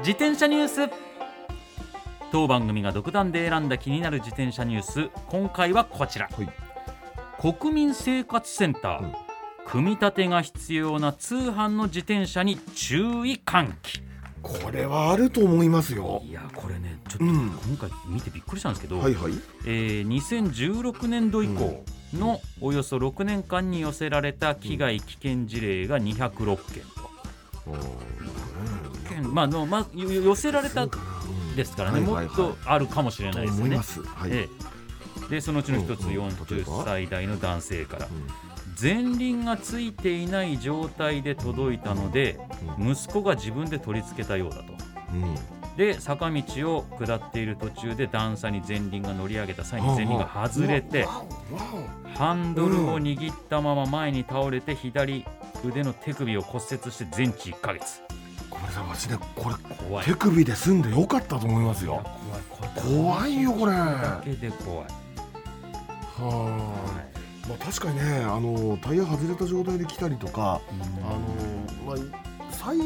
自転車ニュース。当番組が独断で選んだ気になる自転車ニュース。今回はこちら、はい。国民生活センター、うん。組み立てが必要な通販の自転車に注意喚起。これはあると思いますよ。いやこれねちょっとうん。今回見てびっくりしたんですけど、はいはい。えー2016年度以降のおよそ6年間に寄せられた危害危険事例が206件と、件まあのまあ、よ寄せられたですからね、もっとあるかもしれとないですよねはい、ええ。でそのうちの一つうんうん例え40ば歳代の男性からうん前輪がついていない状態で届いたので息子が自分で取り付けたようだと。うん。で坂道を下っている途中で段差に前輪が乗り上げた際にはあ前輪が外れてハンドルを握ったまま前に倒れて左腕の手首を骨折して全治1ヶ月。おごめんなさい私ねこれ怖い。手首で済んでよかったと思いますよ。怖いよこれ。だはけで怖い、あ、はまあ、確かにねあのタイヤ外れた状態で来たりとかいあの、まあ、最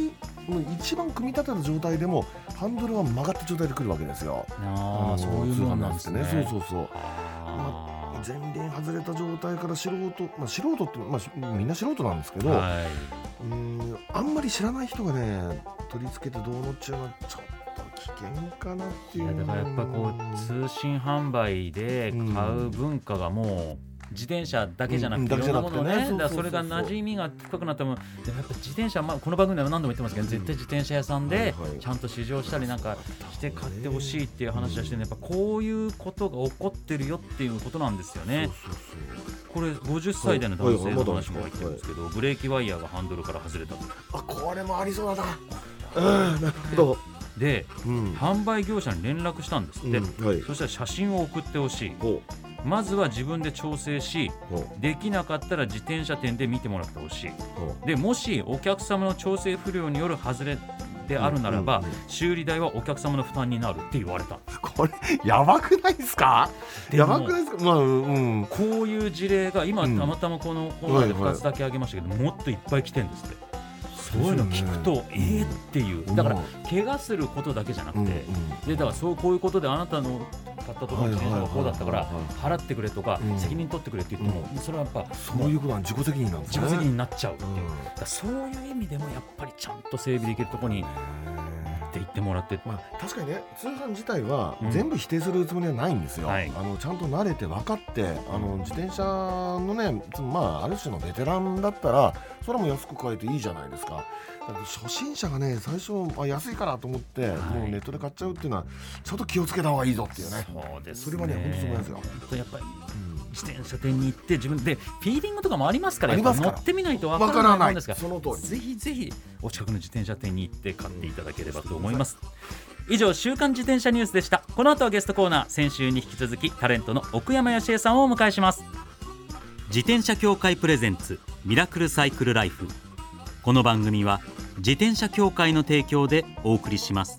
一番組み立てた状態でもハンドルは曲がった状態で来るわけですよ。のああそういうもんなんですね。そうそうそう。あー前輪外れた状態から素人、まあ、素人って、まあし、みんな素人なんですけど、はい、うんあんまり知らない人がね取り付けてどうのっちゅうのはちょっと危険かなっていういやだからやっぱこう通信販売で買う文化がもう自転車だけじゃなくてうんいろんなものねそれが馴染みが深くなってもでもやっぱ自転車まあこの番組でも何度も言ってますけど絶対自転車屋さんでちゃんと試乗したりなんかして買ってほしいっていう話はしてねやっぱこういうことが起こってるよっていうことなんですよね。これ50歳代の男性の話も入ってるんですけどブレーキワイヤーがハンドルから外れたと。あこれもありそうだな。うん。なるほど、でうん。販売業者に連絡したんですって。そしたら写真を送ってほしい。ほまずは自分で調整しできなかったら自転車店で見てもらってほしい。でもしお客様の調整不良による外れであるならば、うんうんうん。修理代はお客様の負担になるって言われた。うこれやばくないですか？やばくないですか？まあうん。こういう事例が今うん。たまたまこのコーナーではいはい。2つだけ挙げましたけど、もっといっぱい来てるんですってそういうの聞くと、えーっていう。だから怪我することだけじゃなくて、でだからそうこういうことであなたの買ったところの自転車がこうだったから払ってくれとか、うん。責任取ってくれって言っても、それはやっぱそういうことは自己責任なんですね。自己責任になっちゃうっていう、うんだからそういう意味でもやっぱりちゃんと整備できるところにって言ってもらって。まあ、確かにね通販自体はうん。全部否定するつもりはないんですよ、はい。あのちゃんと慣れて分かってあの自転車のねつまあある種のベテランだったらそれも安く買えていいじゃないですか。初心者がね最初あ安いからと思って、はい。もうネットで買っちゃうっていうのはちょっと気をつけた方がいいぞっていうね。そうですそれはね本当そう思いますよ、やっぱりうん自転車店に行って自分でフィーリングとかもありますから乗ってみないとわわかかららないんですからその通りぜひぜひお近くの自転車店に行って買っていただければと思います。以上週刊自転車ニュースでした。この後はゲストコーナー。先週に引き続きタレントの奥山佳恵さんをお迎えします。自転車協会プレゼンツミラクルサイクルライフ。この番組は自転車協会の提供でお送りします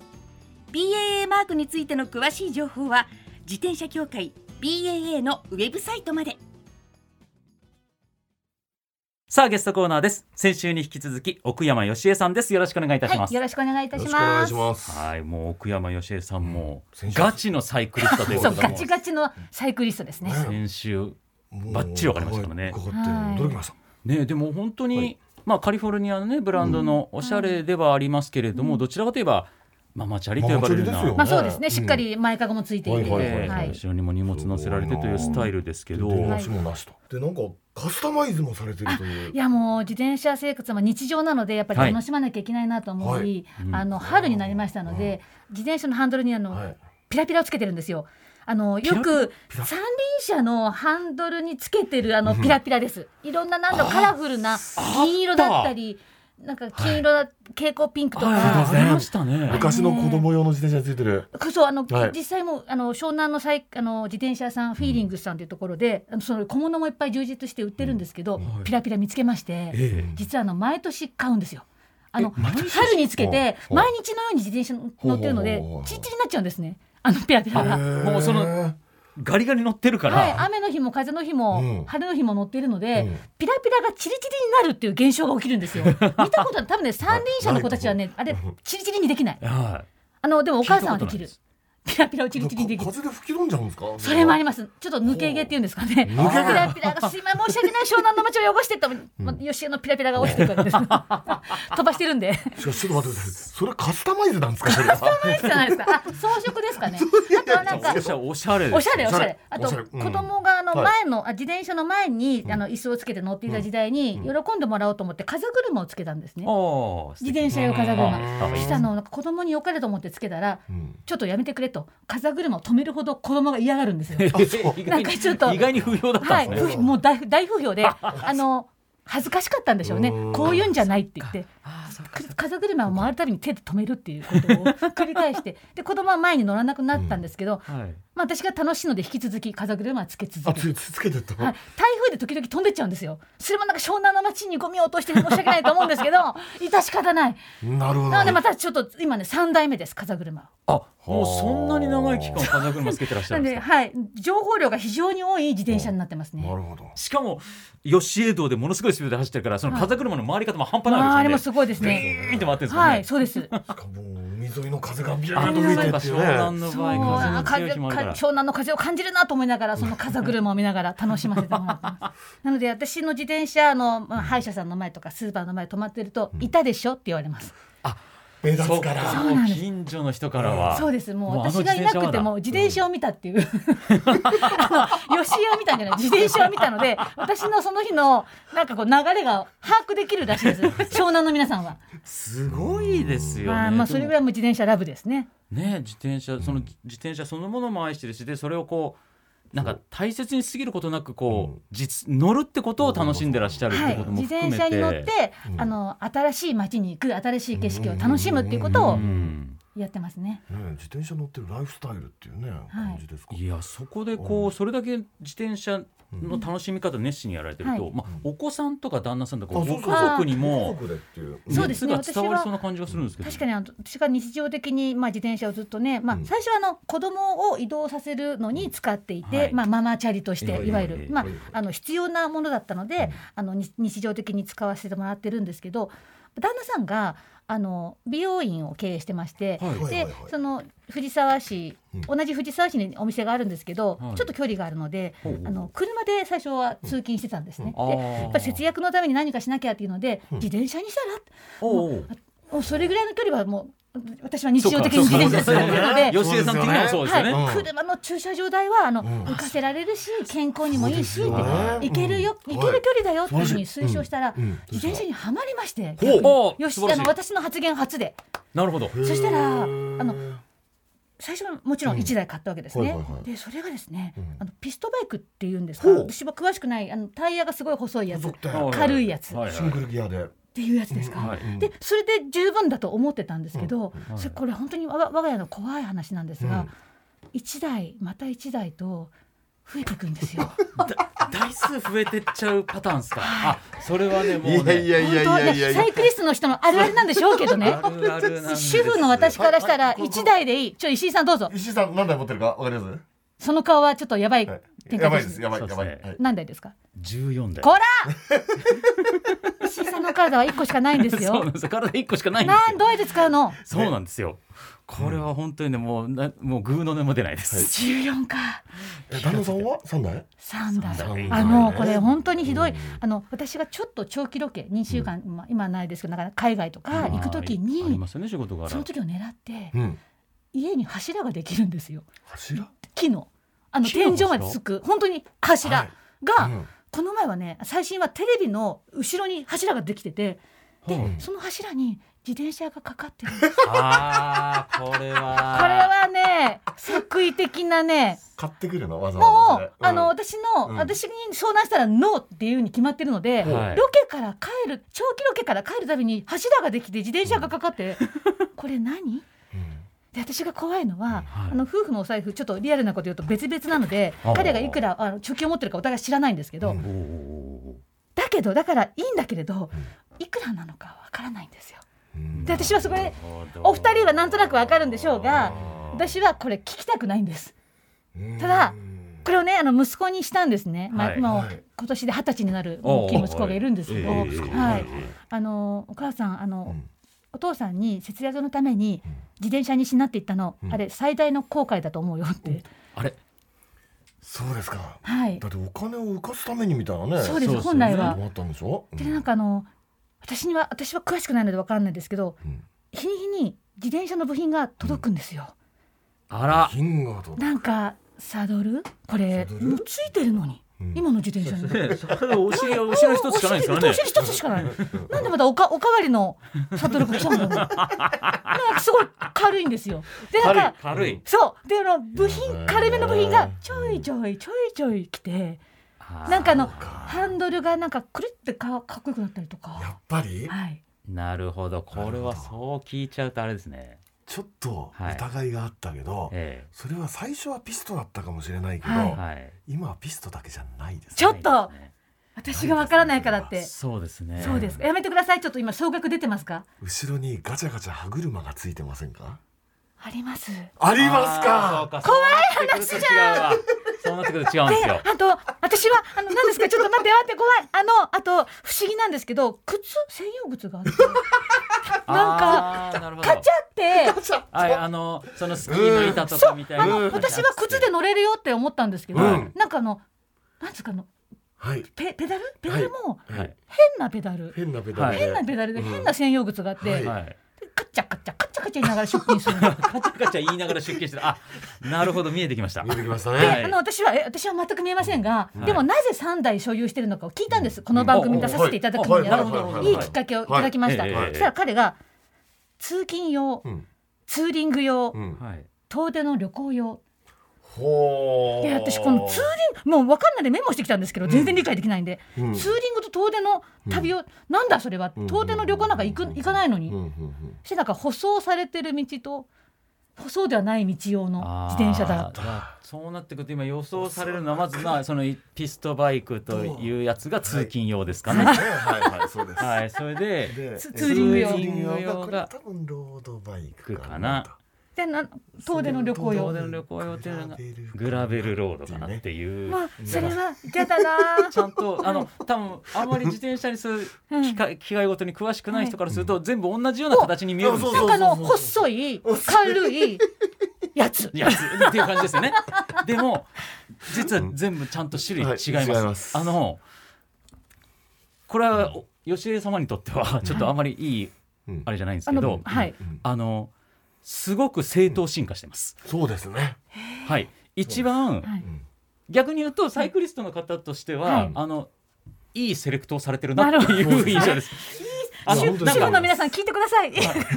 BAA マークについての詳しい情報は自転車協会 BAA のウェブサイトまで。さあゲストコーナーです。先週に引き続き奥山義恵さんです。よろしくお願いいたします。よろしくお願いいたしよろしくお願ます。いします。はいもう奥山義恵さんもガチのサイクリストというで。ガチガチのサイクリストですね。先週バッチリわかりましたからね。かかってはい。驚きました。ねでも本当に、はい。まあカリフォルニアのねブランドのおしゃれではありますけれども、どちらかといえばママチャリと呼ばれるような。まあそうですね。うん。しっかり前かごもついていて、後ろにも荷物乗せられてというスタイルですけど、電話しもなしと。でなんかカスタマイズもされてるという。い。やもう自転車生活は日常なのでやっぱりはい。楽しまなきゃいけないなと思い、あの春になりましたので、自転車のハンドルにあの、はい。ピラピラをつけてるんですよ。あのよく三輪車のハンドルにつけてるあのピラピラです。いろんななんだろうカラフルな銀色だったり、なんか金色だ、蛍光ピンクとか、はいありましたね。昔の子供用の自転車についてる。そうあの、はい。実際もあの湘南のサイあの自転車屋さん、フィーリングスさんというところでその小物もいっぱい充実して売ってるんですけど、ピラピラ見つけまして、ええ。実はあの毎年買うんですよ。あの春につけて毎日のように自転車乗ってるのでほうほうほう。ほうチリチリになっちゃうんですね。あのピラピラが。もうそのガリガリ乗ってるから、はい、雨の日も風の日も、うん。晴れの日も乗っているので、うん。ピラピラがチリチリになるっていう現象が起きるんですよ。見たことは多分ね三輪車の子たちはねあれチリチリにできない。はあのでもお母さんはできるピラピラをチリチリにできる。風で吹き飛んじゃうんですか？それもあります。ちょっと抜け毛っていうんですかね。ピ抜け毛ラピラがすいません申し訳ない湘南の街を汚してった、ま吉江のピラピラが落ちてくるわけです。飛ばしてるんで。しかしちょっと待ってくださいそれカスタマイズなんですか？それはいいじゃないですか。あ装飾ですかね。あとはなんかい、おしゃれですおしゃれおしゃれ。あとおしゃれうん子供があのはい前の、あ自転車の前にあの椅子をつけて乗っていた時代に喜んでもらおうと思って風車をつけたんですね。自転車用風車。したのなんか子供に良かれと思ってつけたら、うんちょっとやめてくれと風車を止めるほど子供が嫌がるんですよ。なんかちょっとに意外に不評だったはい、んですね、不もう大大不評で、あの恥ずかしかったんでしょうね。うん。こういうんじゃないって言って、風車を回るたびに手で止めるっていうことを繰り返して、で子供は前に乗らなくなったんですけど、はい。まあ私が楽しいので引き続き風車はつけ続けてはい、台風で時々飛んでっちゃうんですよ。それもなんか湘南の街にゴミを落として申し訳ないと思うんですけど、致し方ない。なるほどなのでまたちょっと今ね三代目です風車。あもうそんなに長い期間風車つけてらっしゃなんるんでか？ですはい情報量が非常に多い自転車になってますね。なるほどしかも吉江道でものすごいスピードで走ってるからその風車の回り方も半端ないまああれもわけですよねすごいですね。ビーンって回ってるんですよね、はい、そうです。沿いの風がビュあーンと吹いてっていう湘南ねそうの場合風の強い風日もあるから湘南の風を感じるなと思いながらその風車を見ながら楽しませてもらってますなので私の自転車の、まあ、歯医者さんの前とかスーパーの前止まってると「いたでしょ?」って言われます目立つかそうから近所の人からは。そうです。もう私がいなくても自転車を見たっていう。あの吉江を見たんじゃない。自転車を見たので私のその日のなんかこう流れが把握できるらしいです。湘南の皆さんは、すごいですよね、まあ、まあそれぐらいもう自転車ラブですね。ね自転車その自転車そのものも愛してるしでそれをこうなんか大切にしすぎることなくこう、実乗るってことを楽しんでらっしゃるってはいこと、も自含めて、転車に乗って、あの新しい街に行く新しい景色を楽しむっていうことをうん。やってますね。ね自転車乗ってるライフスタイルっていうね感じですか。いやそこでこうそれだけ自転車の楽しみ方熱心にやられてると、はいまあ、お子さんとか旦那さんとかご家族にも家族でっていうそうですね熱が伝わりそうな感じがするんですけど確かにあの私が日常的に、まあ、自転車をずっとね、まあうん、最初はあの子供を移動させるのに使っていて、はいまあ、ママチャリとしええていわゆる、ええまあええ、あの必要なものだったので、あのに日常的に使わせてもらってるんですけど旦那さんがあの美容院を経営してまして、はい。はいでその藤沢市、同じ藤沢市にお店があるんですけど、はい。ちょっと距離があるので、ほうほうあの車で最初は通勤してたんですね。でやっぱり節約のために何かしなきゃっていうので、自転車にしたらおうもうそれぐらいの距離はもう私は日常的に自転車使ってるので。吉江さん的にもそうですよね。はい、うん車の駐車場代はあの、ん。浮かせられるし健康にもいいし行けるよ、うん。行ける距離だよっていうふうに推奨したら、自転車にはまりましてほうおよしあの私の発言初で。なるほど。そしたらあの最初はもちろん1台買ったわけですね、でそれがですね、うん。あのピストバイクっていうんですか？私は詳しくないあのタイヤがすごい細いやつ。軽いやつ。シングルギアでていうやつですか、はい。うん。でそれで十分だと思ってたんですけど、うん。それこれ本当に我が我が家の怖い話なんですが、うん。1台また1台と増えていくんですよ。だ台数増えてっちゃうパターンですか。あそれはねもうね。いやいやいやい本当やサイクリストの人のあるあるなんでしょうけどね。あるある主婦の私からしたらはいはい一台でいい。ちょ石井さんどうぞ。石井さん何台持ってるか？わかります？その顔はちょっとやばいはい。展やば開です。す。いでやばいやばい。はい。何台ですか？14台。こら。石井さんの体は一個しかないんです そうなよん。ですよ。体1個しかないんですよ。なんどうやって使うの？そうなんですよ。これは本当にねもうなもうグーの音も出ないです、十四か。え旦那さんは？三台三台。あのこれ本当にひどい。うん。あの私がちょっと長期ロケ2週間、まあ今はないですけど、なんか海外とか行くときありにますよね仕事柄その時を狙ってうん。家に柱ができるんですよ。柱？木の。あの天井までつく。本当に柱はい。が、うんこの前はね最新はテレビの後ろに柱ができててで、うん。その柱に自転車がかかってる。あーこれは。これはね作為的なね買ってくるの？わざわざも、そうれあのうん。私の、うん。私に相談したらノーっていうに決まってるので、はい。ロケから帰る長期ロケから帰るたびに柱ができて自転車がかかって、これ何？うんで私が怖いのは、はい。あの夫婦のお財布ちょっとリアルなこと言うと別々なのであ彼がいくらあの貯金を持ってるかお互い知らないんですけど、うん。だけどだからいいんだけれど、いくらなのかわからないんですよ。うん。で私はそこでお二人はなんとなくわかるんでしょうが私はこれ聞きたくないんです。ただこれをねあの息子にしたんですね、まあ、はい。もうはい。今年で二十歳になる大きい息子がいるんですけど、はい。ええあのお母さんあの、うん。お父さんに節約のために自転車にしなっていったの、うん。あれ最大の後悔だと思うよって、あれ？そうですか。はい。だってお金を浮かすためにみたいなね。そうですそうですよね。本来は。もあったんでしょ？でなんかあの私には私は詳しくないのでわからないんですけどうん。日に日に自転車の部品が届くんですよ、あら。金がとなんかサドル？これもうついてるのに、うん今の自転車に。ね。それお尻お尻一つしかないですからね。お尻一つしかない。なんでまたおかおかわりのサドルが来たの？なんかすごい軽いんですよ。でなん軽いか軽い。そう。であの部品軽めの部品がちょいちょいちょいちょい来て、なんかあのハンドルがなんかくるってかかっこよくなったりとやか。っぱり？はい。なるほど。これはそう聞いちゃうとあれですねちょっとはい。疑いがあったけどえそれは最初はピストだったかもしれないけどはいえはい。今はピストだけじゃないですちょっと私がわからないからって。そうですね。そうです。やめてください。ちょっと今総額出てますか？後ろにガチャガチャ歯車がついてませんか？あります。ありますか？怖い話じゃん。そうなってくると違うんですで、よあと私はあの何ですか？ちょっと待って待って怖い。あのあと不思議なんですけど靴？専用靴があって なんかカチャってはいあのそのスキーの板とかみたいな。あの私は靴で乗れるよって思ったんですけど、うん。なんかあのなんですかあのはい。ペペダル？ペダルもはい。変なペダル、変なペダル。で変なペダルでうん変な専用靴があって、はいチャカッチャカッチャカチャ言いながら出勤するの。カチャカチャ言いながら出勤してるあなるほど見えてきました。見えてきましたで、ねはい。あの私はえ私は全く見えませんが、はい。でもなぜ3台所有してるのかを聞いたんです、この番組に出させていただくのにはいいはいきっかけをいただきました、そしたら彼が通勤用、うん。ツーリング用、うん。はい。遠出の旅行用ほー。で私このツーリングもう分かんないでメモしてきたんですけど全然理解できないんで、うん。ツーリングと遠出の旅を、なんだそれは？うん遠出の旅行なんか行く行かないのに、うんうんうんしてなんか舗装されてる道と舗装ではない道用の自転車だ。そうなってくると今予想されるのはまずなそのピストバイクというやつが通勤用ですかね。はい。はい。はい。そうです。はい、それででツツーリング用。ツーリング用がこれ用が多分ロードバイクかなでな遠出の旅行用。遠出の旅行用っていうのが。グラベルロードかなっていう。まあそれは嫌だな。ちゃんとあの多分あまり自転車にするうん。機械機械ごとに詳しくない人からすると全部同じような形に見えるんですよ。なん。かあの細い軽いやつ。い やつっていう感じですよね。でも実は全部ちゃんと種類違います。はい違います。あのこれはお吉江様にとってはちょっとあまりいいうん。あれじゃないんですあのけど、はいうん。あのすごく正当進化してます。そうですね。はい。一番はい。逆に言うとサイクリストの方としては、はい。あのいいセレクトをされてるなっていう印象です。あの主婦の皆さん聞いてください。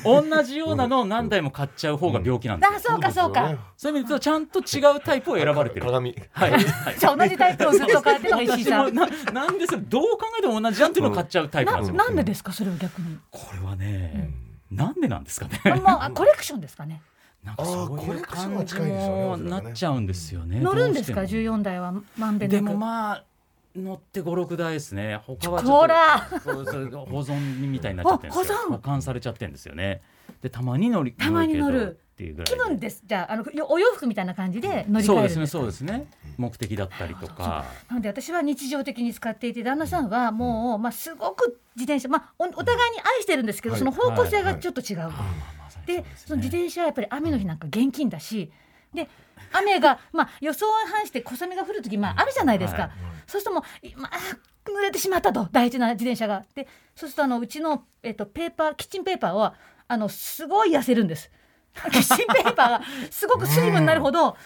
同じようなのを何台も買っちゃう方が病気なんですよ。あそうかそうか。そういう意味でちゃんと違うタイプを選ばれてる。鏡。はい。はい。じゃあ同じタイプをずっと変えてる石井私さん。もななんです？よどう考えても同じじゃんっていうのを買っちゃうタイプなんですよ。ななんでですか？それを逆に。これはね、なんでなんですかね。あもうあコレクションですかね。なんかそういう感じもなっちゃうんですよね。乗るんですかどうしても。14台はまんべんなく。でもまあ乗って56台ですね他はちょっと。保存みたいになっちゃってるんですよ。あ保管されちゃってるんですよね。でたまに乗りたまに乗るっていうぐらい気分です。じゃああのよお洋服みたいな感じで乗り換えるんですか？そうですね目的だったりとか。なので私は日常的に使っていて旦那さんはもう、まあ、すごく自転車、まあ、おお互いに愛してるんですけど、はいその方向性がちょっと違う。でその自ね。転車はやっぱり雨の日なんか現金だしで雨が、まあ、予想を反して小雨が降る時、まあ、あるじゃないですか、はい。そうするともう、まあ、濡れてしまったと。大事な自転車が。でそうするとあのうちの、えっと、ペーパーキッチンペーパーはあのすごい痩せるんですキッチンペーパーがすごくスリムになるほど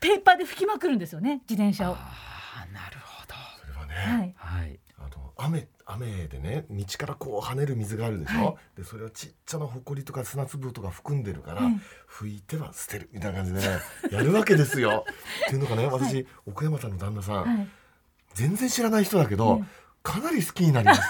ペーパーで拭きまくるんですよね自転車を。ああなるほど。それはね、はい。はい。あの雨雨でね道からこう跳ねる水があるでしょ、はい。でそれはちっちゃな埃とか砂粒とか含んでるから、うん拭いては捨てるみたいな感じでね やるわけですよ。っていうのがね私、奥山さんの旦那さん、はい。全然知らない人だけど、うんかなり好きになりまし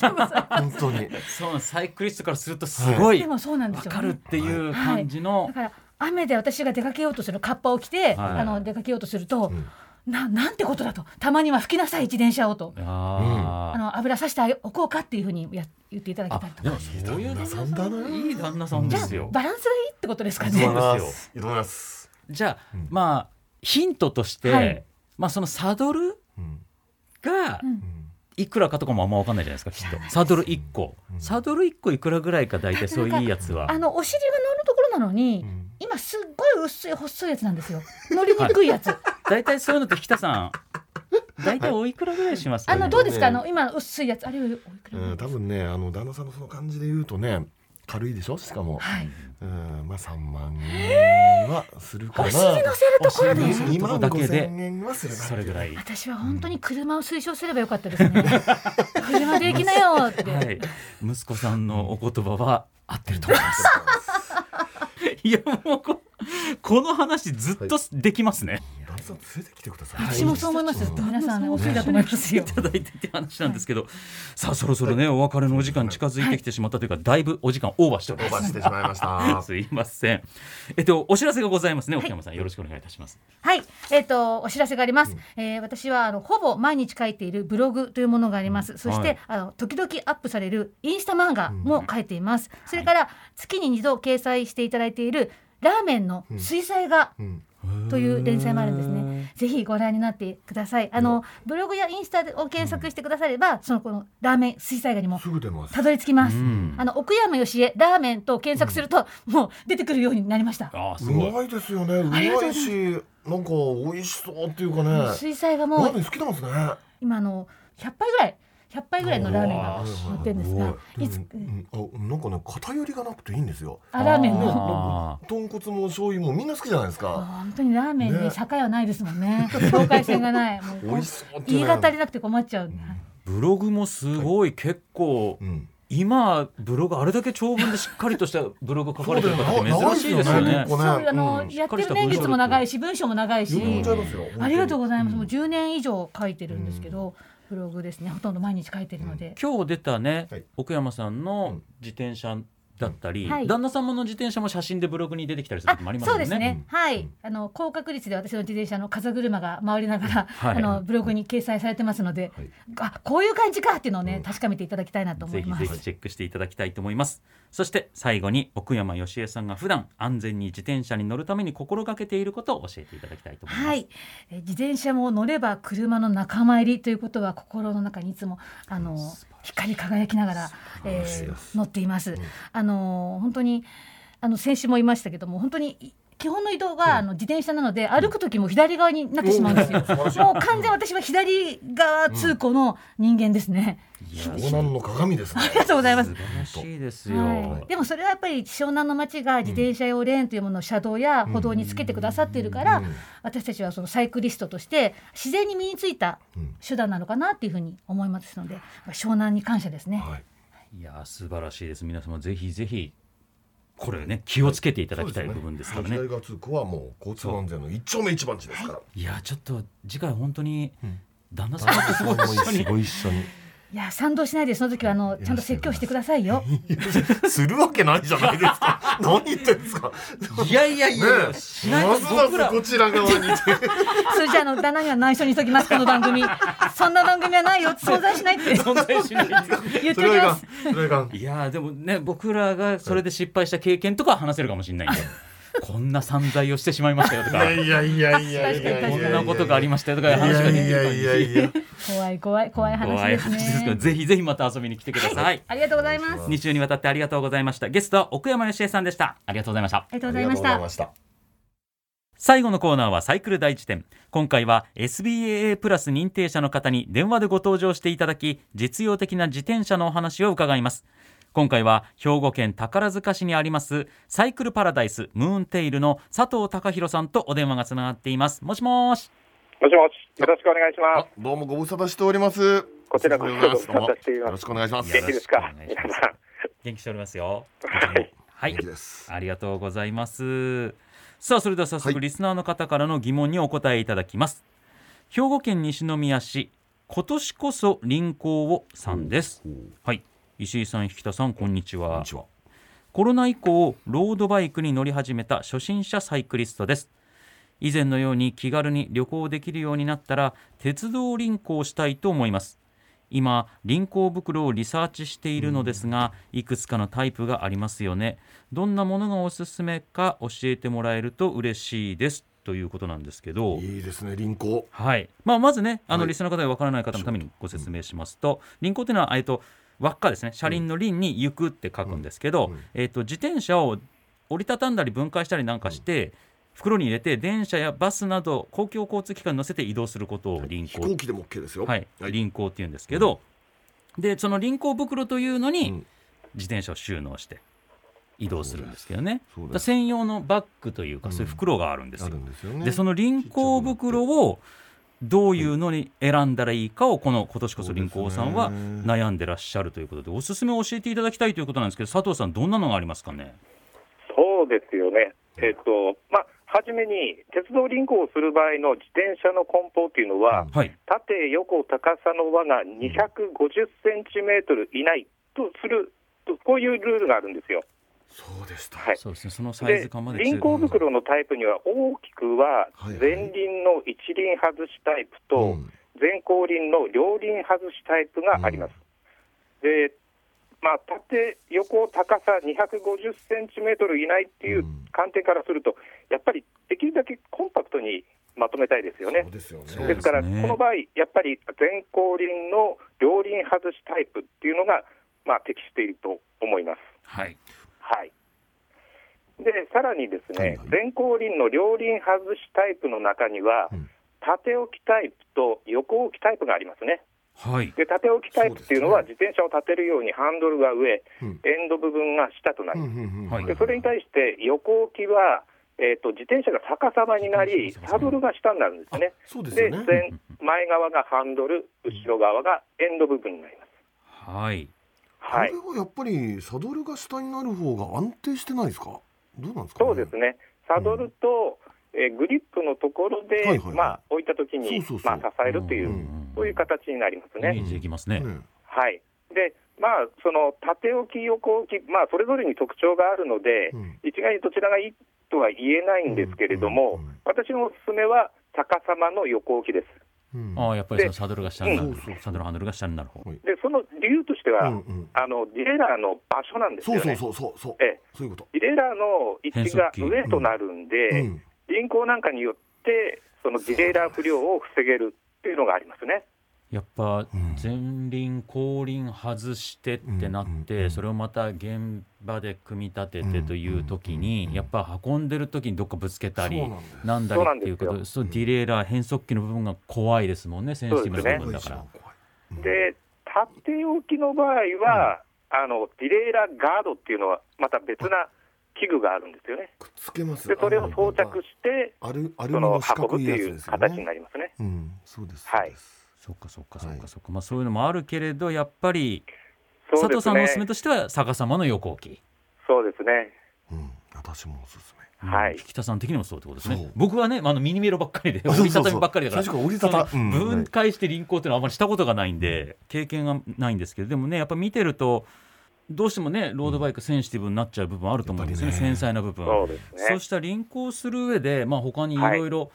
た。本当に。そうサイクリストからするとすごいでもそうなんでわすよ、かるっていう感じのだから雨で私が出かけようとするカッパを着て、はい。あの出かけようとすると、ん。ななんてことだと。たまには拭きなさい自転車をと。ああの油さしておこうかっていうふうにや言っていただけたりとでもそういう旦那さんだな。いい旦那さんでじゃあすよバランスがいいってことですかね。じゃあ、うん。まあヒントとして、はい。まあそのサドルうん。がうんうんいくらかとかもあんま分かんないじゃないですかきっと。サドル1個、うん。サドル1個いくらぐらいか大体そういういいやつは。あのお尻が乗るところなのに、うん。今すっごい薄い細いやつなんですよ。乗りにくいやつ、大体そういうのって北さん大体おいくらぐらいします？か、あのどうですか？あね。の今薄いやつ。あれおいくらうん、多分ねあの旦那さんのその感じで言うとね軽いでしょ？しかも、はい。うん。まあ3万円はするかな。お尻乗せるところで。お尻2万だけで。5千円はするな。それぐらい。私は本当に車を推奨すればよかったですね。車で行きなよって、はい、息子さんのお言葉は合ってると思います。いやもうこ この話ずっとできますね。旦那さん連れてきてください私もそう思います皆さんねお好きだと思いますよいただいてって話なんですけど、さあそろそろねお別れのお時間近づいてきてしまったというか、だいぶお時間オーバーしておりオーます。バーしてしまいました すいません。えっとお知らせがございますね。奥山さんよろしくお願いいたします。はい、えっ、とお知らせがあります。えー私はあのほぼ毎日書いているブログというものがあります。そして、はいあの時々アップされるインスタ漫画も書いています。それから月に2度掲載していただいているラーメンの水彩画うん。という連載もあるんですね。ぜひご覧になってください。あのブログやインスタを検索してくだされば、そのこのラーメン水彩画にもたどり着きます。うん。あの奥山義恵ラーメンと検索すると、もう出てくるようになりました。ああすうごい。ですよね。うまいいしなんか美味しそうっていうかね。ラ水彩画もーメン好きなんですね。今あの100杯ぐらい100杯ぐらいのラーメンが乗ってるんですがい。つうん。あなんかね偏りがなくていいんですよ。あラーメンあのー。豚骨も醤油もみんな好きじゃないですか。本当にラーメンね。に境はないですもんね。境界線がない。美味しそう言いね語りなくて困っちゃう、ブログもすごい結構。うん。今ブログあれだけ長文でしっかりとしたブログ書かれてる方って珍しいですよね。そうあの、うん。やってる年月も長いし文章も長いし。ありがとうございます、うんもう10年以上書いてるんですけど、ブログですね。ほとんど毎日書いてるので、今日出たね、はい。奥山さんうのん。自転車だったり、はい。旦那様の自転車も写真でブログに出てきたりするあ時もありますよね。そうですね、はい、うん。あの高確率で私の自転車の風車が回りながら、はい。あのブログに掲載されてますので、はい。あこういう感じかっていうのをね、うん。確かめていただきたいなと思ぜいます。ひぜひチェックしていただきたいと思います。そして最後に奥山義恵さんが普段安全に自転車に乗るために心がけていることを教えていただきたいと思います。はい、えー自転車も乗れば車の仲間入りということは心の中にいつもあの光り輝きながら、えー乗っています。あの本当にあの先週も言いましたけども本当にい基本の移動があの自転車なので歩く時も左側になってしまうんですよ。もう完全私は左側通行の人間ですね。湘南の鏡ですねありがとうございます素。晴らしいですよ。はい、でもそれはやっぱり湘南の町が自転車用レーンというものを車道や歩道につけてくださっているから、うん私たちはそのサイクリストとして自然に身についたうん手段なのかなっていうふうに思いますので湘南に感謝ですね。はいいや素晴らしいです。皆様ぜひぜひこれね気をつけていただきたい部分ですからね。左側通行はもう交通安全の一丁目一番地ですからい。やちょっと次回本当に旦那さんとご一緒にご一緒にいや賛同しないでその時はあのちゃんと説教してくださいよ。するわけないじゃないですか。何言ってんですか。いやいやいねや、しないとますま僕ら。すこちら側に。それじゃあの旦那には内緒にしときますこの番組。そんな番組はないよ。存在しないって。存在しない。言ってます。それはいやーでもね僕らがそれで失敗した経験とかは話せるかもしれないんでこんな散財をしてしまいましたよとか。いやいやいやいやいやいやこんなことがありましたよとかいうい話ができるやいやいやいや怖い怖い怖い話怖いです話ですかぜひぜひまた遊びに来てください。ありがとうございます。あ2週にわたってありがとうございました。ゲストは奥山義恵さんでした。ありがとうございました。ありがとうございました。ざいました。最後のコーナーはサイクル第一点今回は SBAA プラス認定者の方に電話でご登場していただき実用的な自転車のお話を伺います今回は兵庫県宝塚市にありますサイクルパラダイスムーンテイルの佐藤隆弘さんとお電話がつながっています。もしもし。もしもし、よろしくお願いしまあどうもご無沙汰しております。こちらこそようございます。ご無沙汰していますよろしくお願いします。す。元気ですか？よろしくお願いし皆ます。さん。元気しておりますよ。はい。ありがとうございます。さあそれでは早速、はい。リスナーの方からの疑問にお答えいただきます。兵庫県西宮市今年こそ臨行をさんです。はい石井さん引田さんこんにちは。こんにちは。コロナ以降ロードバイクに乗り始めた初心者サイクリストです。以前のように気軽に旅行できるようになったら鉄道臨行したいと思います。今臨行袋をリサーチしているのですがいくつかのタイプがありますよね。どんなものがおすすめか教えてもらえると嬉しいです。ということなんですけど。いいですね輪行。はい。まあ、まずねあのはい。リスナーの方がわからない方のためにご説明しますと輪行というのは、えっと、輪っかですね。車輪の輪に行くって書くんですけど、えっと、自転車を折りたたんだり分解したりなんかして、袋に入れて電車やバスなど公共交通機関に乗せて移動することを輪行、飛行機でも OK ですよ。はい。輪行っていうんですけど、でその輪行袋というのにうん。自転車を収納して移動するんですけどね。専用のバッグというか、うんそういう袋があるんですあよでその輪行袋をどういうのに選んだらいいかをこの今年こそ輪行さんは悩んでらっしゃるということでおすすめを教えていただきたいということなんですけど佐藤さんどんなのがありますかね？そうですよね。えっと、まあ、はじめに、鉄道輪行をする場合の自転車の梱包っていうのは、はい。縦、横、高さの輪が250センチメートル以内とする、とこういうルールがあるんですよ。そうでした。はい。そうですね。そのサイでズ感まで輪行袋のタイプには大きくは前輪の一輪外しタイプとうん。前後輪の両輪外しタイプがあります。でまあ、縦、横、高さ250センチメートル以内っていううん。観点からすると、やっぱりできるだけコンパクトにまとめたいですよね。そう。ですよね。ですから、この場合、やっぱり前後輪の両輪外しタイプっていうのが、まあ、適していると思います。はいはい。で、さらにですね、前後輪の両輪外しタイプの中には、うん。縦置きタイプと横置きタイプがありますね。はい。で、縦置きタイプっていうのは、自転車を立てるようにハンドルが上、うん。エンド部分が下となり、でそれに対して横置きは、えー、と自転車が逆さまになり、サドルが下になるんですね。そうでね。前前側がハンドル、後ろ側がエンド部分になります。はい。はい。これ、はやっぱりサドルが下になる方が安定してないですか？どうなんですか、そうですね、サドルと、えーグリップのところで、はいはいはい。まあ、置いたときにそうそうそう。まあ、支えるという、うんそういう形になりますね。イメージできますね。ねはい。でまあ、その縦置き、横置き、まあ、それぞれに特徴があるので、うん。一概にどちらがいいとは言えないんですけれども、うんうんうん。私のおすすめは逆さまの横置きです。うん。ああやっぱりそのサドルが下になる。うん。そうそうそう。サドルハンドルが下になる方。で、その理由としては、うんうん。あのディレーラーの場所なんですよね。そうそうそうそう。そうええ。そういうこと。ディレーラーの位置が上となるんで、うん。輪行なんかによって、そのディレーラー不良を防げるっていうのがありますね。やっぱうん前輪後輪外してってなってうん。それをまた現場で組み立ててという時にやっぱ運んでる時にどっかぶつけたりそうなんだりっていうことそうディレイラー変速機の部分が怖いですもんねセンシティブな部分だから。で、縦置きの場合は、あのディレーラーガードっていうのは、また別な器具があるんですよね。くっつけますで、それを装着して、アルアルその運ぶっていう形になりますね。うん。そうです。はいそっかそっかそっはいかそっか、まあそういうのもあるけれどやっぱり佐藤さんのおすすめね。としては逆さまの横置き。そうですね。うん。私もおすすめ。はい。うん引田さん的にもそうってことですね。そう。僕はねあのミニメロばっかりであそう折りたたみばっかりだから折りたたそのうん分解して輪行っていうのはあんまりしたことがないんで経験がないんですけどでもねやっぱ見てるとどうしてもねロードバイクセンシティブになっちゃう部分あると思うんですね。繊細な部分。そうですね。そうした輪行する上で、まあ、他にい。ろいろ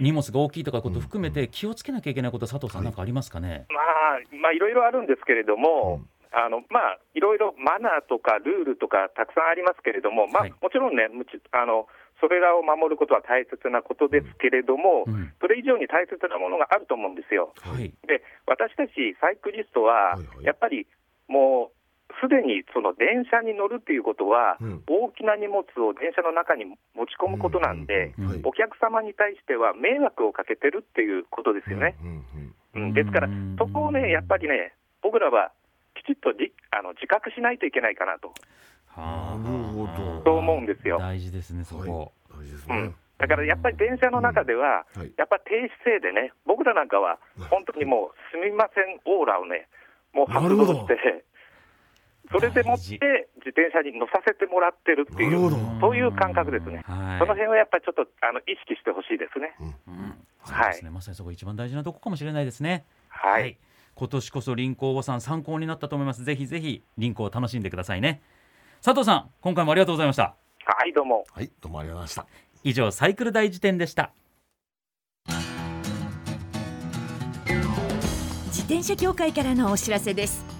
荷物が大きいとかことを含めて気をつけなきゃいけないこと、佐藤さん、なんかありますかね？まあ、まあ、いろいろあるんですけれども、あのまあ、いろいろマナーとかルールとかたくさんありますけれども、まあはいもちろんね、むちあのそれらを守ることは大切なことですけれども、うん。それ以上に大切なものがあると思うんですよ。はい、で私たちサイクリストははいはい、やっぱりもうすでにその電車に乗るっていうことは、うん。大きな荷物を電車の中に持ち込むことなんで、お客様に対しては迷惑をかけてるっていうことですよね。うんうんうん、ですからうん、そこをね、やっぱりね、僕らはきちっとじあの自覚しないといけないかなと、はあ。なるほど。そう思うんですよ。大事ですね、そこ。はい。大事ですね。うん、だからやっぱり電車の中では、やっぱ停止制でね、僕らなんかは本当にもう、すみませんオーラをね、もう発動して、それでもって自転車に乗させてもらってるっていうそういう感覚ですね。はいその辺はやっぱりちょっとあの意識してほしいですね。うんそうですね、まさにそこ一番大事なとこかもしれないですね。はい、今年こそ輪行おさん参考になったと思います。ぜひぜひ輪行を楽しんでくださいね。佐藤さん、今回もありがとうございました。はい、どうも。はいどうもありがとうございました以上、サイクル大辞典でした。自転車協会からのお知らせです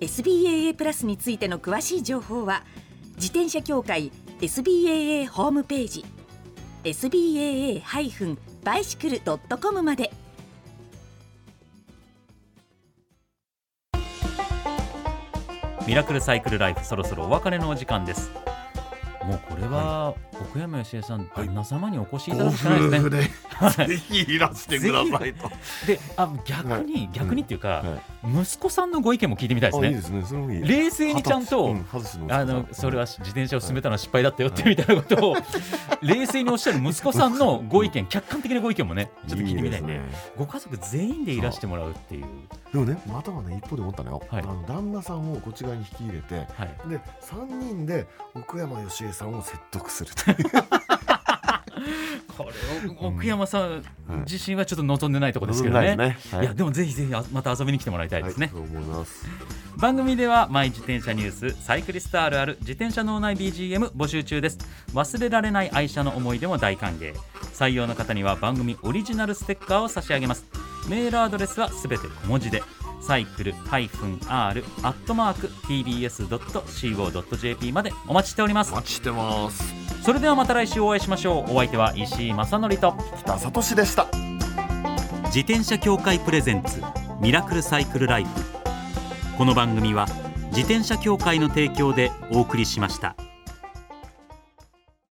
SBAA プラスについての詳しい情報は自転車協会 SBAA ホームページ SBAA-bicycle.com までミラクルサイクルライフ、そろそろお別れのお時間です。もうこれは、奥山義恵さん、旦那様にお越しいただごくしかないですね。ぜひいらしてくださいと。で、あ、逆に、逆にっていうか、はい。息子さんのご意見も聞いてみたいですね。冷静にちゃんとあのそれは自転車を進めたのは失敗だったよってみたいなことを冷静におっしゃる息子さんのご意見客観的なご意見もねちょっと聞いてみたいんでご家族全員でいらしてもらうっていうでもねまたはね一方で思ったのよ、はい。あの旦那さんをこっち側に引き入れてはい。で3人で奥山義恵さんを説得するという。これを奥山さんはい。自身はちょっと望んでないところですけどね,、いですね。はい。いやでもぜひぜひあまた遊びに来てもらいたいですね、はい、そう思います。番組ではマイ自転車ニュースサイクリストあるある自転車脳内 BGM 募集中です。忘れられない愛車の思い出も大歓迎。採用の方には番組オリジナルステッカーを差し上げますメールアドレスはすべて小文字でサイクル -r アットマーク tbs.co.jp までお待ちしております。お待ちしてます。それではまた来週お会いしましょう。お相手は石井正則と北里志でした。自転車協会プレゼンツミラクルサイクルライフ。この番組は自転車協会の提供でお送りしました。